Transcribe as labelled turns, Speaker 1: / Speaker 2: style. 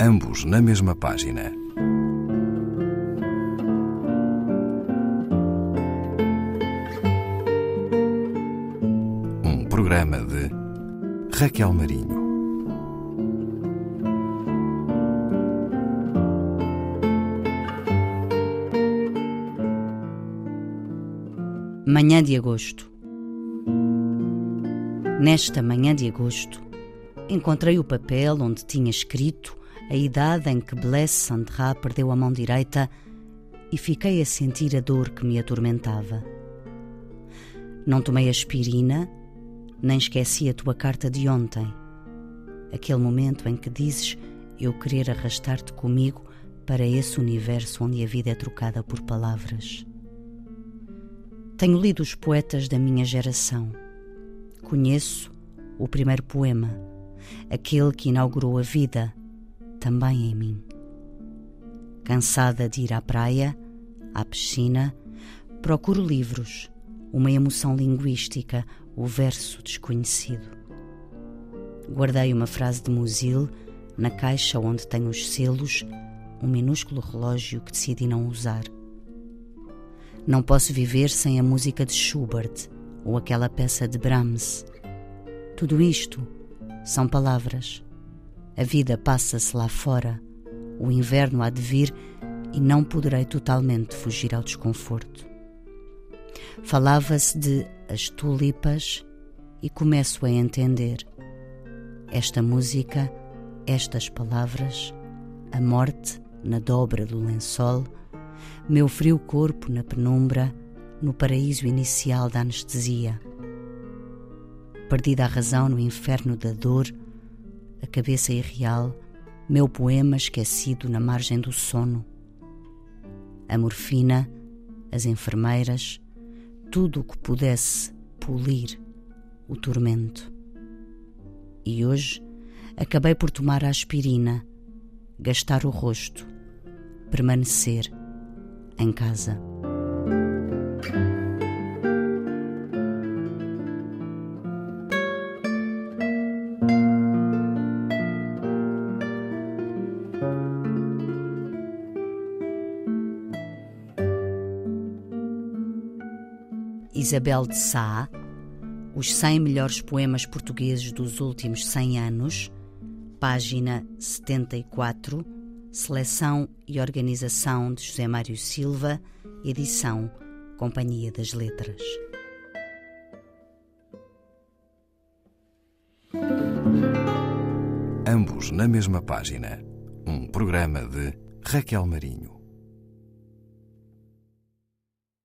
Speaker 1: ambos na mesma página. Um programa de Raquel Marinho.
Speaker 2: Manhã de agosto. Nesta manhã de agosto, encontrei o papel onde tinha escrito a idade em que Blaise Sandra perdeu a mão direita e fiquei a sentir a dor que me atormentava. Não tomei aspirina, nem esqueci a tua carta de ontem. Aquele momento em que dizes eu querer arrastar-te comigo para esse universo onde a vida é trocada por palavras. Tenho lido os poetas da minha geração. Conheço o primeiro poema, aquele que inaugurou a vida, também em mim. Cansada de ir à praia, à piscina, procuro livros, uma emoção linguística, o verso desconhecido. Guardei uma frase de Musil na caixa onde tenho os selos, um minúsculo relógio que decidi não usar. Não posso viver sem a música de Schubert ou aquela peça de Brahms. Tudo isto são palavras. A vida passa-se lá fora, o inverno há de vir e não poderei totalmente fugir ao desconforto. Falava-se de as tulipas e começo a entender. Esta música, estas palavras, a morte na dobra do lençol, meu frio corpo na penumbra, no paraíso inicial da anestesia. Perdida a razão no inferno da dor, a cabeça irreal, meu poema esquecido na margem do sono. A morfina, as enfermeiras, tudo o que pudesse polir o tormento. E hoje acabei por tomar a aspirina, gastar o rosto, permanecer em casa. Isabel de Sá, os 100 melhores poemas portugueses dos últimos 100 anos, página 74 Seleção e organização de José Mário Silva, edição Companhia das Letras.
Speaker 1: Ambos na mesma página. Um programa de Raquel Marinho.